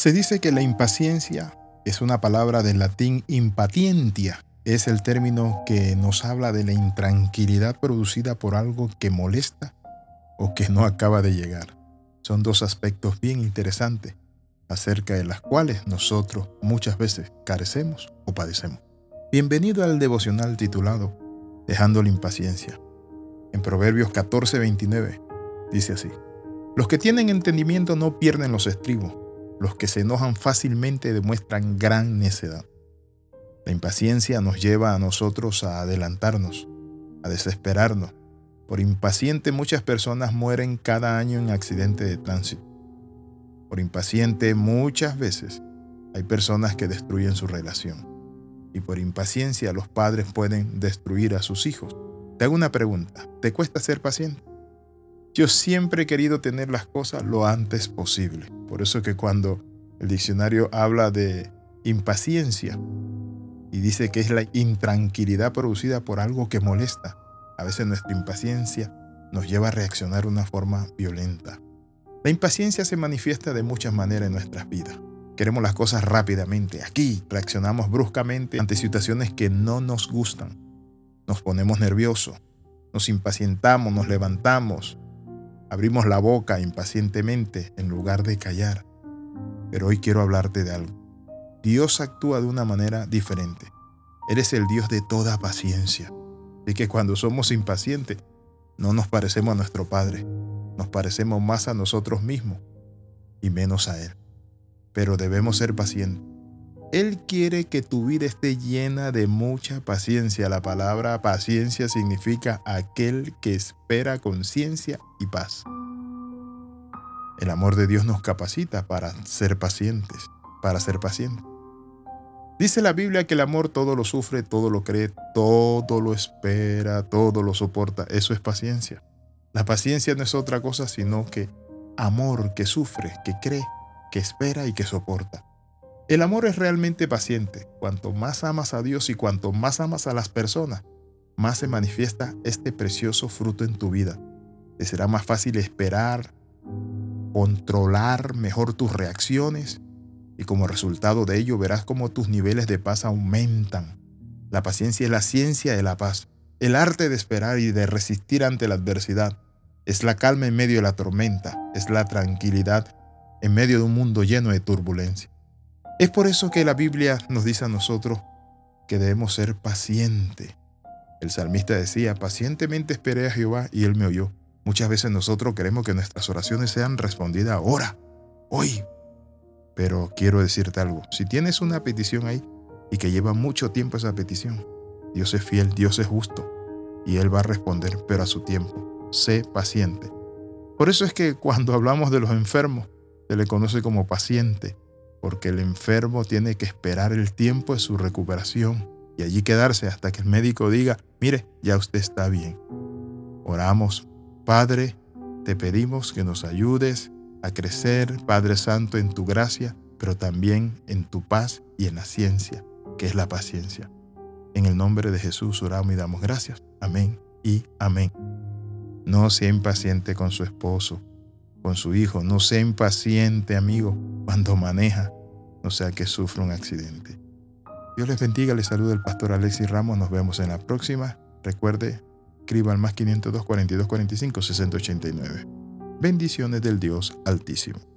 Se dice que la impaciencia es una palabra del latín impatientia. Es el término que nos habla de la intranquilidad producida por algo que molesta o que no acaba de llegar. Son dos aspectos bien interesantes acerca de las cuales nosotros muchas veces carecemos o padecemos. Bienvenido al devocional titulado Dejando la impaciencia. En Proverbios 14:29 dice así, Los que tienen entendimiento no pierden los estribos, los que se enojan fácilmente demuestran gran necedad. La impaciencia nos lleva a nosotros a adelantarnos, a desesperarnos. Por impaciente muchas personas mueren cada año en accidente de tránsito. Por impaciente muchas veces hay personas que destruyen su relación. Y por impaciencia los padres pueden destruir a sus hijos. Te hago una pregunta. ¿Te cuesta ser paciente? Yo siempre he querido tener las cosas lo antes posible. Por eso que cuando el diccionario habla de impaciencia y dice que es la intranquilidad producida por algo que molesta, a veces nuestra impaciencia nos lleva a reaccionar de una forma violenta. La impaciencia se manifiesta de muchas maneras en nuestras vidas. Queremos las cosas rápidamente. Aquí reaccionamos bruscamente ante situaciones que no nos gustan. Nos ponemos nerviosos, nos impacientamos, nos levantamos, abrimos la boca impacientemente en lugar de callar. Pero hoy quiero hablarte de algo. Dios actúa de una manera diferente. Eres el Dios de toda paciencia. Y que cuando somos impacientes, no nos parecemos a nuestro Padre nos parecemos más a nosotros mismos y menos a Él. Pero debemos ser pacientes. Él quiere que tu vida esté llena de mucha paciencia. La palabra paciencia significa aquel que espera conciencia y paz. El amor de Dios nos capacita para ser pacientes, para ser pacientes. Dice la Biblia que el amor todo lo sufre, todo lo cree, todo lo espera, todo lo soporta. Eso es paciencia. La paciencia no es otra cosa sino que amor que sufre, que cree, que espera y que soporta. El amor es realmente paciente. Cuanto más amas a Dios y cuanto más amas a las personas, más se manifiesta este precioso fruto en tu vida. Te será más fácil esperar, controlar mejor tus reacciones y como resultado de ello verás cómo tus niveles de paz aumentan. La paciencia es la ciencia de la paz. El arte de esperar y de resistir ante la adversidad es la calma en medio de la tormenta, es la tranquilidad en medio de un mundo lleno de turbulencia. Es por eso que la Biblia nos dice a nosotros que debemos ser pacientes. El salmista decía, pacientemente esperé a Jehová y él me oyó. Muchas veces nosotros queremos que nuestras oraciones sean respondidas ahora, hoy. Pero quiero decirte algo, si tienes una petición ahí y que lleva mucho tiempo esa petición, Dios es fiel, Dios es justo y Él va a responder, pero a su tiempo. Sé paciente. Por eso es que cuando hablamos de los enfermos, se le conoce como paciente, porque el enfermo tiene que esperar el tiempo de su recuperación y allí quedarse hasta que el médico diga, mire, ya usted está bien. Oramos, Padre, te pedimos que nos ayudes a crecer, Padre Santo, en tu gracia, pero también en tu paz y en la ciencia, que es la paciencia. En el nombre de Jesús oramos y damos gracias. Amén y amén. No sea impaciente con su esposo, con su hijo. No sea impaciente, amigo, cuando maneja. No sea que sufra un accidente. Dios les bendiga. Les saluda el pastor Alexis Ramos. Nos vemos en la próxima. Recuerde, escriba al más 502 42 45 60 89. Bendiciones del Dios Altísimo.